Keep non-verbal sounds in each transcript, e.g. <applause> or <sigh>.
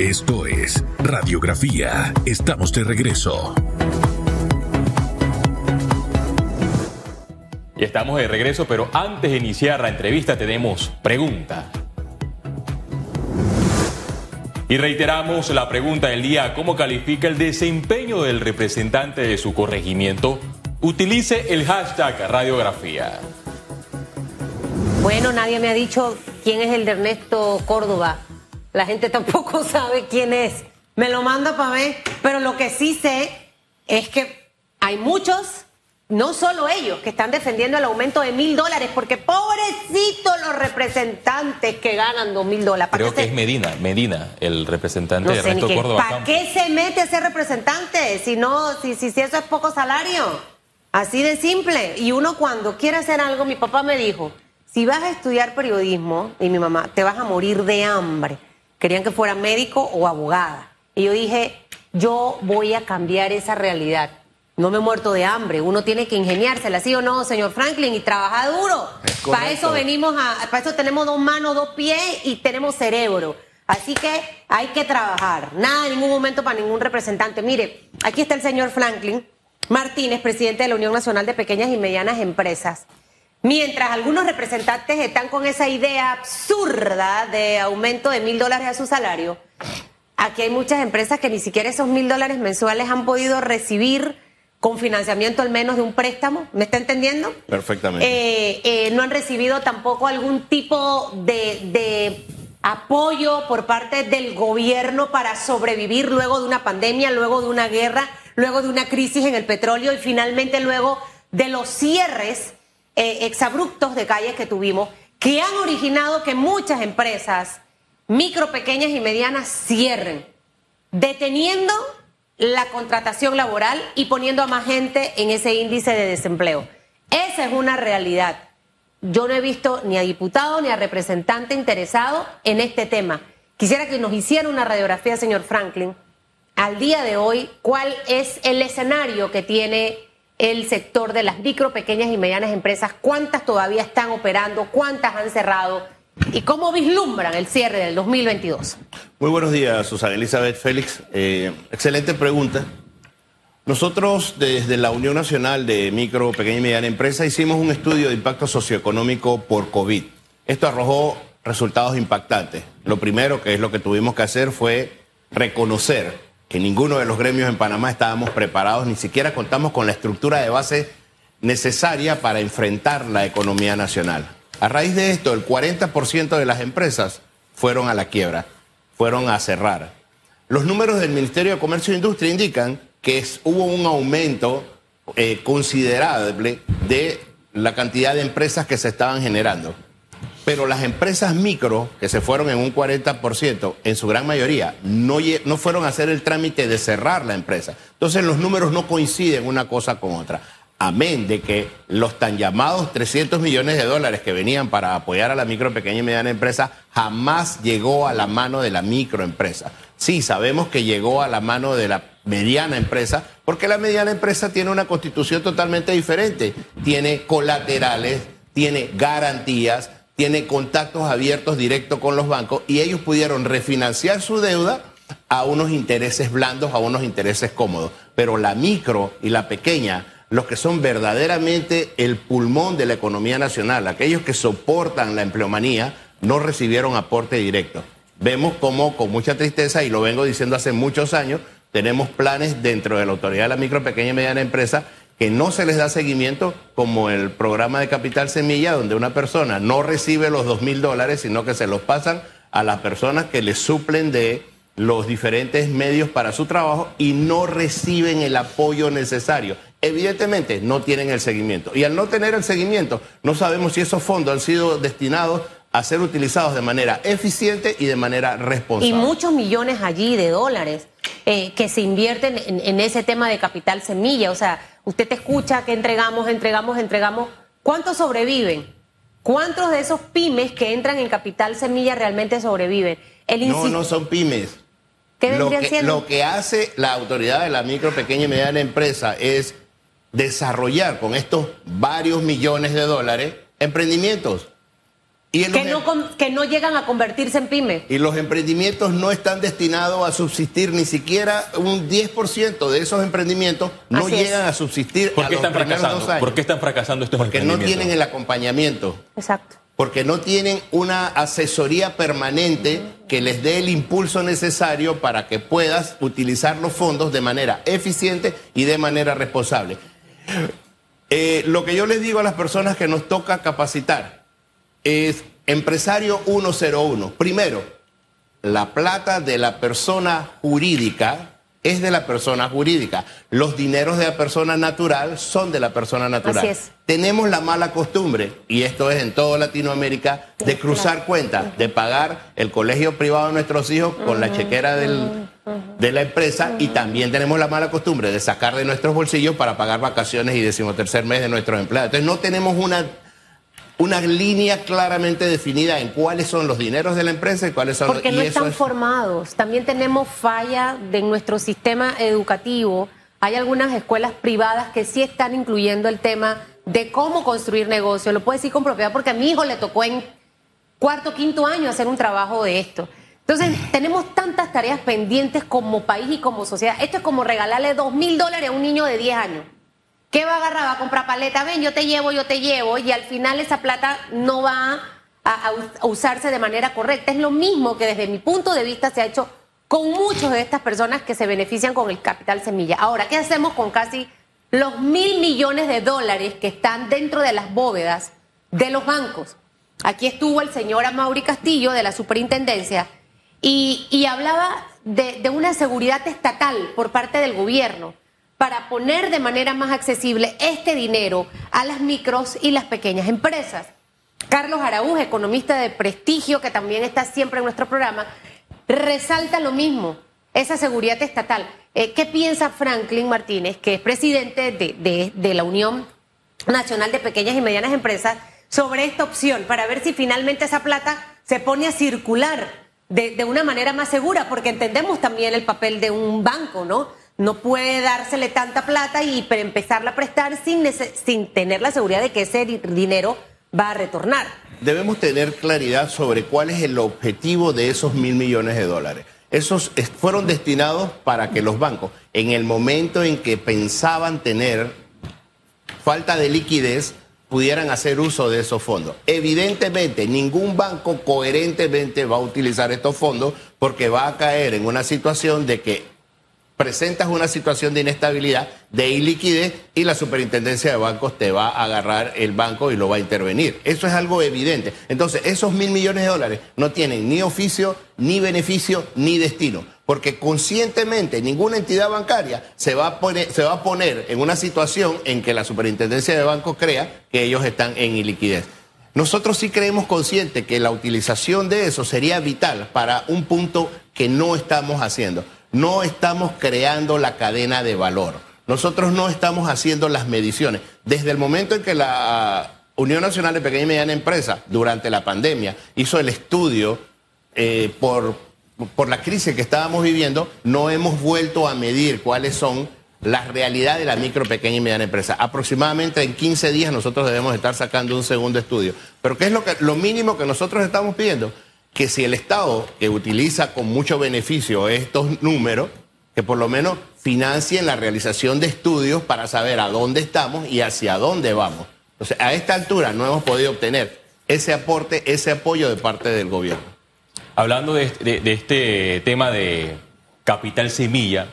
Esto es Radiografía. Estamos de regreso. Y estamos de regreso, pero antes de iniciar la entrevista tenemos pregunta. Y reiteramos la pregunta del día, ¿cómo califica el desempeño del representante de su corregimiento? Utilice el hashtag radiografía. Bueno, nadie me ha dicho quién es el de Ernesto Córdoba. La gente tampoco <laughs> sabe quién es. Me lo manda para ver. Pero lo que sí sé es que hay muchos, no solo ellos, que están defendiendo el aumento de mil dólares, porque pobrecitos los representantes que ganan dos mil dólares. Creo que es Medina, Medina, el representante no de Ernesto Córdoba. ¿Para qué se mete ese representante? Si no, si, si, si eso es poco salario. Así de simple. Y uno cuando quiere hacer algo, mi papá me dijo, si vas a estudiar periodismo, y mi mamá, te vas a morir de hambre. Querían que fuera médico o abogada. Y yo dije, yo voy a cambiar esa realidad. No me he muerto de hambre. Uno tiene que ingeniársela, ¿sí o no, señor Franklin? Y trabajar duro. Para eso venimos a, para eso tenemos dos manos, dos pies y tenemos cerebro. Así que hay que trabajar. Nada, en ningún momento para ningún representante. Mire, aquí está el señor Franklin Martínez, presidente de la Unión Nacional de Pequeñas y Medianas Empresas. Mientras algunos representantes están con esa idea absurda de aumento de mil dólares a su salario, aquí hay muchas empresas que ni siquiera esos mil dólares mensuales han podido recibir con financiamiento al menos de un préstamo. ¿Me está entendiendo? Perfectamente. Eh, eh, no han recibido tampoco algún tipo de, de apoyo por parte del gobierno para sobrevivir luego de una pandemia, luego de una guerra, luego de una crisis en el petróleo y finalmente luego de los cierres eh, exabruptos de calles que tuvimos, que han originado que muchas empresas, micro, pequeñas y medianas, cierren, deteniendo la contratación laboral y poniendo a más gente en ese índice de desempleo. Esa es una realidad. Yo no he visto ni a diputado ni a representante interesado en este tema. Quisiera que nos hiciera una radiografía, señor Franklin, al día de hoy, cuál es el escenario que tiene el sector de las micro, pequeñas y medianas empresas, cuántas todavía están operando, cuántas han cerrado y cómo vislumbran el cierre del 2022. Muy buenos días, Susana Elizabeth Félix. Eh, excelente pregunta. Nosotros desde la Unión Nacional de Micro, Pequeña y Mediana Empresa hicimos un estudio de impacto socioeconómico por COVID. Esto arrojó resultados impactantes. Lo primero, que es lo que tuvimos que hacer, fue reconocer que ninguno de los gremios en Panamá estábamos preparados, ni siquiera contamos con la estructura de base necesaria para enfrentar la economía nacional. A raíz de esto, el 40% de las empresas fueron a la quiebra, fueron a cerrar. Los números del Ministerio de Comercio e Industria indican que hubo un aumento eh, considerable de la cantidad de empresas que se estaban generando. Pero las empresas micro, que se fueron en un 40%, en su gran mayoría, no, no fueron a hacer el trámite de cerrar la empresa. Entonces los números no coinciden una cosa con otra. Amén de que los tan llamados 300 millones de dólares que venían para apoyar a la micro, pequeña y mediana empresa jamás llegó a la mano de la microempresa. Sí, sabemos que llegó a la mano de la mediana empresa, porque la mediana empresa tiene una constitución totalmente diferente. Tiene colaterales, tiene garantías, tiene contactos abiertos directos con los bancos y ellos pudieron refinanciar su deuda a unos intereses blandos, a unos intereses cómodos. Pero la micro y la pequeña, los que son verdaderamente el pulmón de la economía nacional, aquellos que soportan la empleomanía, no recibieron aporte directo. Vemos cómo, con mucha tristeza, y lo vengo diciendo hace muchos años, tenemos planes dentro de la Autoridad de la Micro, Pequeña y Mediana Empresa que no se les da seguimiento, como el programa de Capital Semilla, donde una persona no recibe los dos mil dólares, sino que se los pasan a las personas que les suplen de los diferentes medios para su trabajo y no reciben el apoyo necesario. Evidentemente no tienen el seguimiento. Y al no tener el seguimiento, no sabemos si esos fondos han sido destinados a ser utilizados de manera eficiente y de manera responsable. Y muchos millones allí de dólares eh, que se invierten en, en ese tema de capital semilla. O sea, usted te escucha que entregamos, entregamos, entregamos. ¿Cuántos sobreviven? ¿Cuántos de esos pymes que entran en capital semilla realmente sobreviven? El No, no son pymes. ¿Qué Lo vendrían que, siendo? lo que hace la autoridad de la micro, pequeña y mediana empresa es desarrollar con estos varios millones de dólares emprendimientos. Y que, no, em- con- que no llegan a convertirse en pymes. Y los emprendimientos no están destinados a subsistir, ni siquiera un 10% de esos emprendimientos no Así es. llegan a subsistir ¿Por a los están fracasando? dos años. ¿Por qué están fracasando estos Porque no emprendimientos? tienen el acompañamiento, Exacto. porque no tienen una asesoría permanente que les dé el impulso necesario para que puedas utilizar los fondos de manera eficiente y de manera responsable. Eh, lo que yo les digo a las personas que nos toca capacitar es empresario 101. Primero, la plata de la persona jurídica es de la persona jurídica. Los dineros de la persona natural son de la persona natural. Así es. Tenemos la mala costumbre, y esto es en toda Latinoamérica, de cruzar cuentas, de pagar el colegio privado de nuestros hijos con la chequera del- de la empresa y también tenemos la mala costumbre de sacar de nuestros bolsillos para pagar vacaciones y decimotercer mes de nuestros empleados. Entonces no tenemos una una línea claramente definida en cuáles son los dineros de la empresa y cuáles son los Porque no están es- formados. También tenemos falla de nuestro sistema educativo. Hay algunas escuelas privadas que sí están incluyendo el tema de cómo construir negocio. Lo puedo decir con propiedad porque a mi hijo le tocó en cuarto, quinto año hacer un trabajo de esto. Entonces, tenemos tantas tareas pendientes como país y como sociedad. Esto es como regalarle dos mil dólares a un niño de 10 años. ¿Qué va a agarrar? Va a comprar paleta, ven, yo te llevo, yo te llevo, y al final esa plata no va a, a us- a usarse de manera correcta. Es lo mismo que desde mi punto de vista se ha hecho con muchas de estas personas que se benefician con el capital semilla. Ahora, ¿qué hacemos con casi los mil millones de dólares que están dentro de las bóvedas de los bancos? Aquí estuvo el señor Amaury Castillo de la superintendencia y, hablaba de una seguridad estatal por parte del gobierno para poner de manera más accesible este dinero a las micros y las pequeñas empresas. Carlos Araúz, economista de prestigio, que también está siempre en nuestro programa, resalta lo mismo, esa seguridad estatal. Eh, ¿Qué piensa Franklin Martínez, que es presidente de, la Unión Nacional de Pequeñas y Medianas Empresas, sobre esta opción, para ver si finalmente esa plata se pone a circular de una manera más segura? Porque entendemos también el papel de un banco, ¿no? No puede dársele tanta plata y empezarla a prestar sin, sin tener la seguridad de que ese di- dinero va a retornar. Debemos tener claridad sobre cuál es el objetivo de esos mil millones de dólares. Esos es- fueron destinados para que los bancos, en el momento en que pensaban tener falta de liquidez, pudieran hacer uso de esos fondos. Evidentemente, ningún banco coherentemente va a utilizar estos fondos porque va a caer en una situación de que presentas una situación de inestabilidad, de iliquidez y la superintendencia de bancos te va a agarrar el banco y lo va a intervenir. Eso es algo evidente. Entonces, esos mil millones de dólares no tienen ni oficio, ni beneficio, ni destino. Porque conscientemente ninguna entidad bancaria se va, a poner, se va a poner en una situación en que la superintendencia de bancos crea que ellos están en iliquidez. Nosotros sí creemos consciente que la utilización de eso sería vital para un punto que no estamos haciendo. No estamos creando la cadena de valor. Nosotros no estamos haciendo las mediciones. Desde el momento en que la Unión Nacional de Pequeña y Mediana Empresa, durante la pandemia, hizo el estudio eh, por, por la crisis que estábamos viviendo, no hemos vuelto a medir cuáles son las realidades de la micro, pequeña y mediana empresa. Aproximadamente en 15 días nosotros debemos estar sacando un segundo estudio. Pero ¿qué es lo mínimo que nosotros estamos pidiendo? Que si el Estado, que utiliza con mucho beneficio estos números, que por lo menos financien la realización de estudios para saber a dónde estamos y hacia dónde vamos. Entonces, a esta altura no hemos podido obtener ese aporte, ese apoyo de parte del gobierno. Hablando de, de- este tema de capital semilla,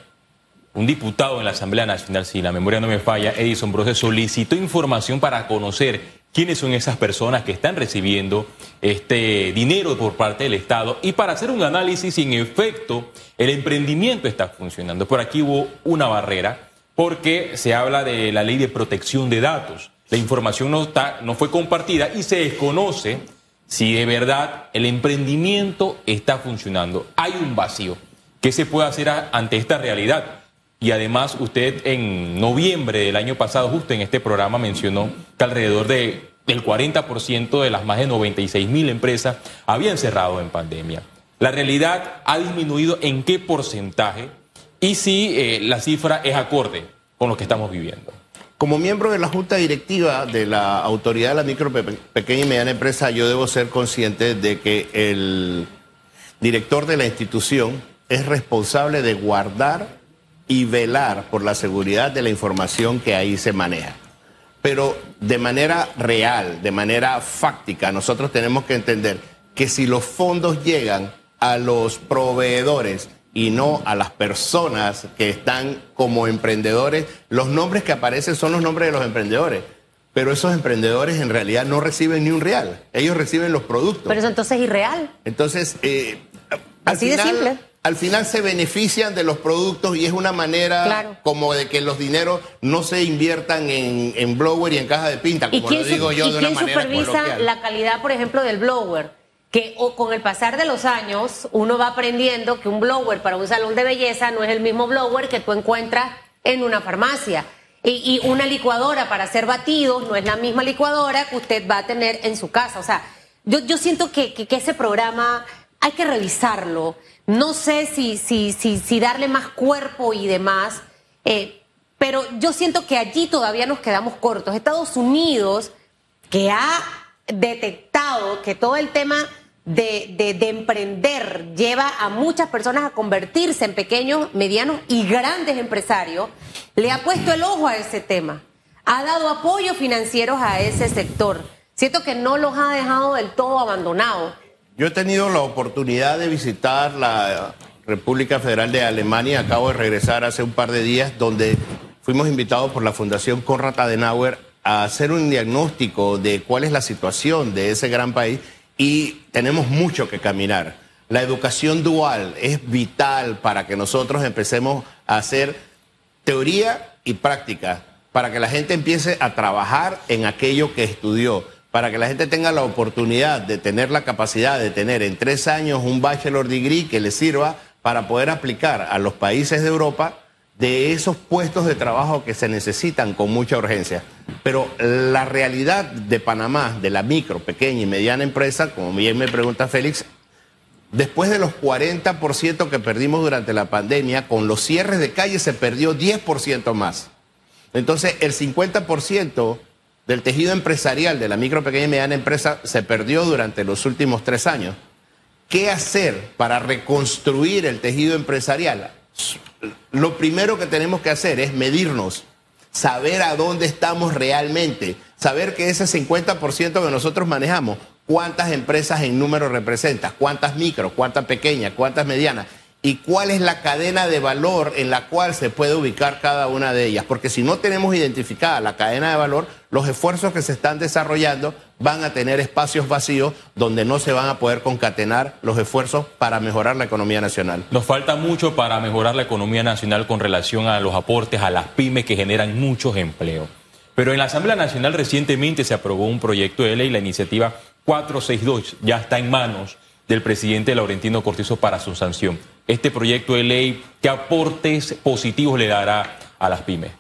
un diputado en la Asamblea Nacional, si la memoria no me falla, Edison Brose, solicitó información para conocer quiénes son esas personas que están recibiendo este dinero por parte del Estado y para hacer un análisis si en efecto el emprendimiento está funcionando. Por aquí hubo una barrera porque se habla de la ley de protección de datos. La información no, está, no fue compartida y se desconoce si de verdad el emprendimiento está funcionando. Hay un vacío. ¿Qué se puede hacer ante esta realidad? Y además usted en noviembre del año pasado, justo en este programa, mencionó que alrededor de, del 40% de las más de 96 mil empresas habían cerrado en pandemia. ¿La realidad ha disminuido en qué porcentaje? Y si eh, la cifra es acorde con lo que estamos viviendo. Como miembro de la Junta Directiva de la Autoridad de la Micro, Pequeña y Mediana Empresa, yo debo ser consciente de que el director de la institución es responsable de guardar y velar por la seguridad de la información que ahí se maneja. Pero de manera real, de manera fáctica, nosotros tenemos que entender que si los fondos llegan a los proveedores y no a las personas que están como emprendedores, los nombres que aparecen son los nombres de los emprendedores. Pero esos emprendedores en realidad no reciben ni un real. Ellos reciben los productos. Pero eso entonces es irreal. Entonces, eh, Así de simple al final se benefician de los productos y es una manera como de que los dineros no se inviertan en, blower y en caja de pinta, como lo digo yo de una manera ¿Y quién supervisa la calidad, por ejemplo, del blower? Que con el pasar de los años uno va aprendiendo que un blower para un salón de belleza no es el mismo blower que tú encuentras en una farmacia. Y, una licuadora para hacer batidos no es la misma licuadora que usted va a tener en su casa. O sea, yo, yo siento que, que ese programa hay que revisarlo. No sé si, darle más cuerpo y demás, eh, pero yo siento que allí todavía nos quedamos cortos. Estados Unidos, que ha detectado que todo el tema de, de, emprender lleva a muchas personas a convertirse en pequeños, medianos y grandes empresarios, le ha puesto el ojo a ese tema. Ha dado apoyo financieros a ese sector. Siento que no los ha dejado del todo abandonados. Yo he tenido la oportunidad de visitar la República Federal de Alemania, acabo de regresar hace un par de días, donde fuimos invitados por la Fundación Konrad Adenauer a hacer un diagnóstico de cuál es la situación de ese gran país y tenemos mucho que caminar. La educación dual es vital para que nosotros empecemos a hacer teoría y práctica, para que la gente empiece a trabajar en aquello que estudió para que la gente tenga la oportunidad de tener la capacidad de tener en tres años un bachelor degree que le sirva para poder aplicar a los países de Europa de esos puestos de trabajo que se necesitan con mucha urgencia. Pero la realidad de Panamá, de la micro, pequeña y mediana empresa, como bien me pregunta Félix, después de los 40% que perdimos durante la pandemia, con los cierres de calle se perdió 10% más. Entonces, el 50% del tejido empresarial de la micro, pequeña y mediana empresa se perdió durante los últimos tres años. ¿Qué hacer para reconstruir el tejido empresarial? Lo primero que tenemos que hacer es medirnos, saber a dónde estamos realmente, saber que ese 50% que nosotros manejamos, cuántas empresas en número representa, cuántas micro, cuántas pequeñas, cuántas medianas y cuál es la cadena de valor en la cual se puede ubicar cada una de ellas. Porque si no tenemos identificada la cadena de valor, los esfuerzos que se están desarrollando van a tener espacios vacíos donde no se van a poder concatenar los esfuerzos para mejorar la economía nacional. Nos falta mucho para mejorar la economía nacional con relación a los aportes a las pymes que generan muchos empleos. Pero en la Asamblea Nacional recientemente se aprobó un proyecto de ley, la iniciativa 462, ya está en manos del presidente Laurentino Cortizo para su sanción. Este proyecto de ley, ¿qué aportes positivos le dará a las pymes?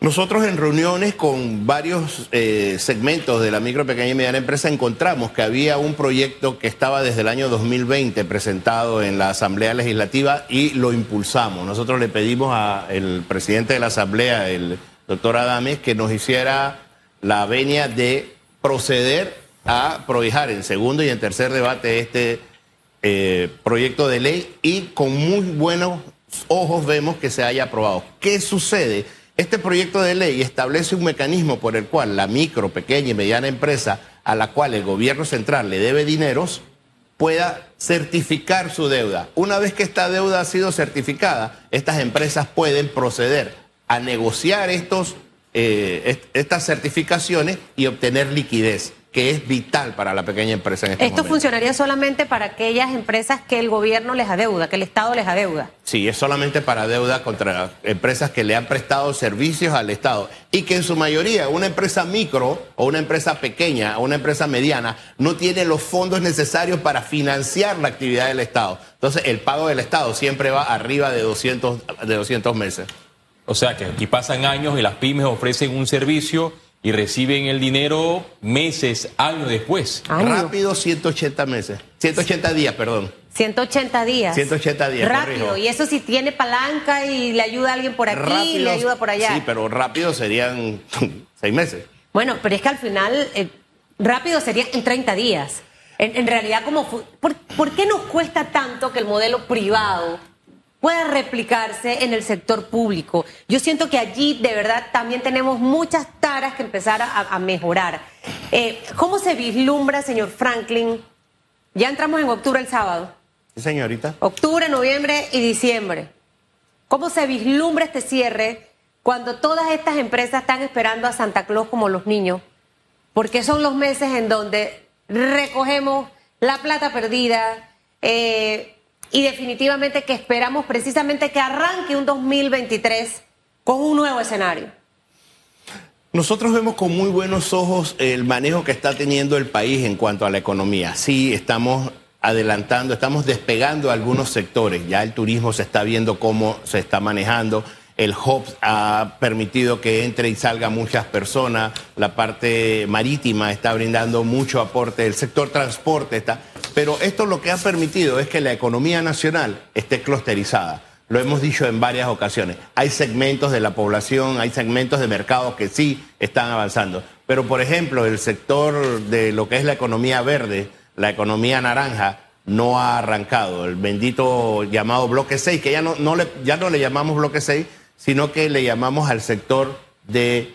Nosotros en reuniones con varios eh, segmentos de la micro, pequeña y mediana empresa encontramos que había un proyecto que estaba desde el año 2020 presentado en la Asamblea Legislativa y lo impulsamos. Nosotros le pedimos al presidente de la Asamblea, el doctor Adames, que nos hiciera la venia de proceder a prohijar en segundo y en tercer debate este eh, proyecto de ley y con muy buenos ojos vemos que se haya aprobado. ¿Qué sucede? Este proyecto de ley establece un mecanismo por el cual la micro, pequeña y mediana empresa a la cual el gobierno central le debe dineros pueda certificar su deuda. Una vez que esta deuda ha sido certificada, estas empresas pueden proceder a negociar estos, eh, estas certificaciones y obtener liquidez que es vital para la pequeña empresa en este Esto funcionaría solamente para aquellas empresas que el gobierno les adeuda, que el Estado les adeuda. Sí, es solamente para deuda contra empresas que le han prestado servicios al Estado y que en su mayoría una empresa micro o una empresa pequeña o una empresa mediana no tiene los fondos necesarios para financiar la actividad del Estado. Entonces el pago del Estado siempre va arriba de 200, de 200 meses. O sea que aquí pasan años y las pymes ofrecen un servicio y reciben el dinero meses, años después. Rápido, 180 meses. 180 días, perdón. 180 días. 180 días. Rápido. corrijo. Y eso si tiene palanca y le ayuda a alguien por aquí, Rápido, le ayuda por allá. Sí, pero rápido serían <laughs> seis meses. Bueno, pero es que al final, eh, rápido sería en 30 días. En, en realidad, como ¿por, por qué nos cuesta tanto que el modelo privado pueda replicarse en el sector público? Yo siento que allí de verdad también tenemos muchas taras que empezar a, a mejorar. Eh, ¿Cómo se vislumbra, señor Franklin? Ya entramos en octubre el sábado. Sí, señorita. Octubre, noviembre y diciembre. ¿Cómo se vislumbra este cierre cuando todas estas empresas están esperando a Santa Claus como los niños? Porque son los meses en donde recogemos la plata perdida eh, y definitivamente que esperamos precisamente que arranque un 2023 con un nuevo escenario. Nosotros vemos con muy buenos ojos el manejo que está teniendo el país en cuanto a la economía. Sí, estamos adelantando, estamos despegando algunos sectores. Ya el turismo se está viendo cómo se está manejando. El hub ha permitido que entre y salga muchas personas. La parte marítima está brindando mucho aporte. El sector transporte está. Pero esto lo que ha permitido es que la economía nacional esté clusterizada. Lo hemos dicho en varias ocasiones. Hay segmentos de la población, hay segmentos de mercados que sí están avanzando. Pero, por ejemplo, el sector de lo que es la economía verde, la economía naranja, no ha arrancado. El bendito llamado bloque 6, que ya no, le, llamamos bloque 6, sino que le llamamos al sector eh,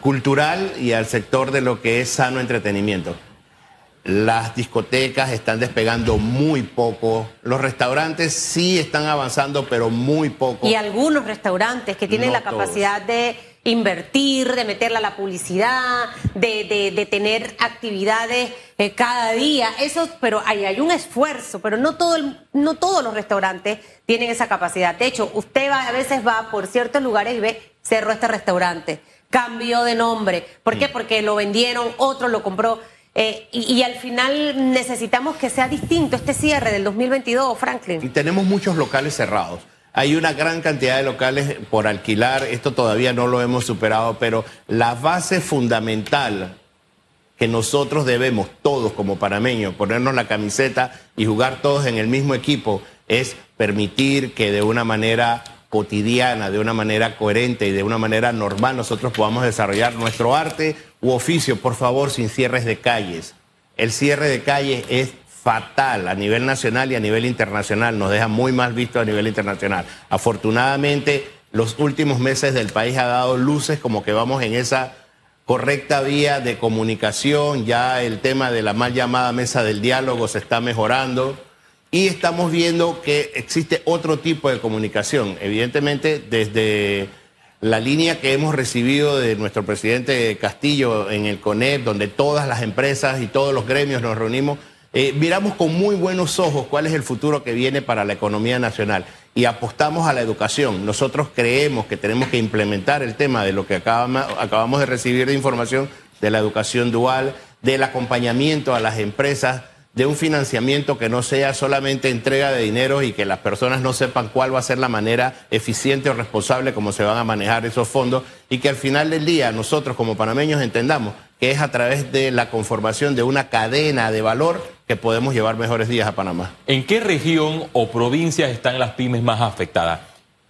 cultural y al sector de lo que es sano entretenimiento. Las discotecas están despegando muy poco. Los restaurantes sí están avanzando, pero muy poco. Y algunos restaurantes que tienen No la capacidad de invertir, de meterla a la publicidad, de, de- de tener actividades eh, cada día. Eso, pero ahí hay un esfuerzo, pero no, todo el- no todos los restaurantes tienen esa capacidad. De hecho, usted va, a veces va por ciertos lugares y ve, cerró este restaurante, cambió de nombre. ¿Por Mm. qué? Porque lo vendieron, otro lo compró. Eh, y, y al final necesitamos que sea distinto este cierre del 2022, Franklin. Y tenemos muchos locales cerrados. Hay una gran cantidad de locales por alquilar. Esto todavía no lo hemos superado, pero la base fundamental que nosotros debemos, todos como panameños, ponernos la camiseta y jugar todos en el mismo equipo, es permitir que de una manera cotidiana, de una manera coherente y de una manera normal nosotros podamos desarrollar nuestro arte u oficio, por favor, sin cierres de calles. El cierre de calles es fatal a nivel nacional y a nivel internacional, nos deja muy mal visto a nivel internacional. Afortunadamente, los últimos meses del país ha dado luces como que vamos en esa correcta vía de comunicación, ya el tema de la mal llamada mesa del diálogo se está mejorando y estamos viendo que existe otro tipo de comunicación. Evidentemente, desde la línea que hemos recibido de nuestro presidente Castillo en el CONEP, donde todas las empresas y todos los gremios nos reunimos, eh, miramos con muy buenos ojos cuál es el futuro que viene para la economía nacional y apostamos a la educación. Nosotros creemos que tenemos que implementar el tema de lo que acabamos, acabamos de recibir de información de la educación dual, del acompañamiento a las empresas, de un financiamiento que no sea solamente entrega de dinero y que las personas no sepan cuál va a ser la manera eficiente o responsable como se van a manejar esos fondos y que al final del día nosotros como panameños entendamos que es a través de la conformación de una cadena de valor que podemos llevar mejores días a Panamá. ¿En qué región o provincias están las pymes más afectadas?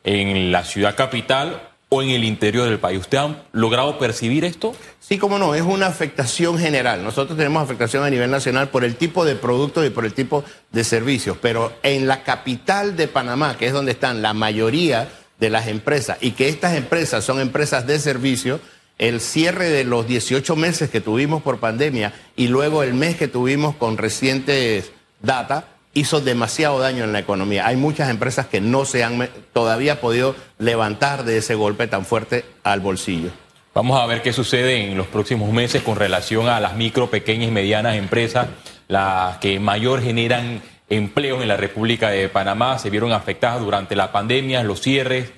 ¿En la ciudad capital o en el interior del país? ¿Usted ha logrado percibir esto? Sí, como no, es una afectación general. Nosotros tenemos afectación a nivel nacional por el tipo de productos y por el tipo de servicios, pero en la capital de Panamá, que es donde están la mayoría de las empresas, y que estas empresas son empresas de servicio, el cierre de los 18 meses que tuvimos por pandemia y luego el mes que tuvimos con recientes data, hizo demasiado daño en la economía. Hay muchas empresas que no se han todavía podido levantar de ese golpe tan fuerte al bolsillo. Vamos a ver qué sucede en los próximos meses con relación a las micro, pequeñas y medianas empresas, las que mayor generan empleos en la República de Panamá, se vieron afectadas durante la pandemia, los cierres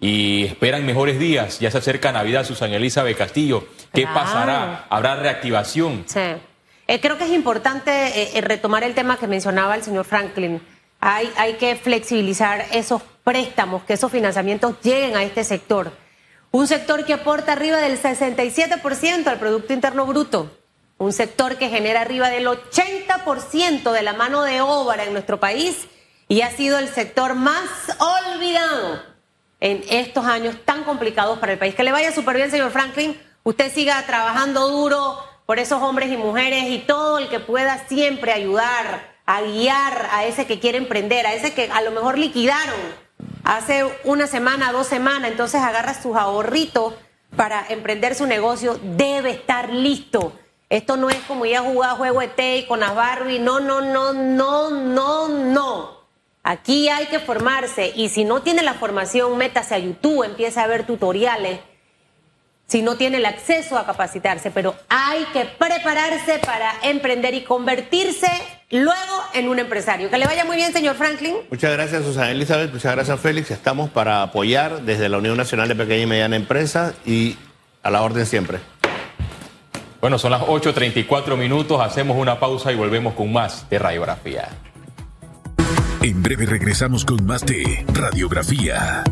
y esperan mejores días. Ya se acerca Navidad, Susana Elizabeth Castillo. ¿Qué Claro. pasará? ¿Habrá reactivación? Sí. Eh, creo que es importante eh, eh, retomar el tema que mencionaba el señor Franklin. Hay, hay que flexibilizar esos préstamos, que esos financiamientos lleguen a este sector. Un sector que aporta arriba del 67% al Producto Interno Bruto. un sector que genera arriba del 80% de la mano de obra en nuestro país y ha sido el sector más olvidado en estos años tan complicados para el país. Que le vaya súper bien, señor Franklin. Usted siga trabajando duro por esos hombres y mujeres y todo el que pueda siempre ayudar a guiar a ese que quiere emprender, a ese que a lo mejor liquidaron hace una semana, dos semanas, entonces agarra sus ahorritos para emprender su negocio, debe estar listo. Esto no es como ir a jugar juego de té con las Barbie, no, no, no, no, no, no. Aquí hay que formarse y si no tiene la formación, métase a YouTube, empieza a ver tutoriales si no tiene el acceso a capacitarse, pero hay que prepararse para emprender y convertirse luego en un empresario. Que le vaya muy bien, señor Franklin. Muchas gracias, Susana Elizabeth. Muchas gracias, Félix. Estamos para apoyar desde la Unión Nacional de Pequeña y Mediana Empresa y a la orden siempre. Bueno, son las 8.34 minutos, hacemos una pausa y volvemos con más de radiografía. En breve regresamos con más de radiografía.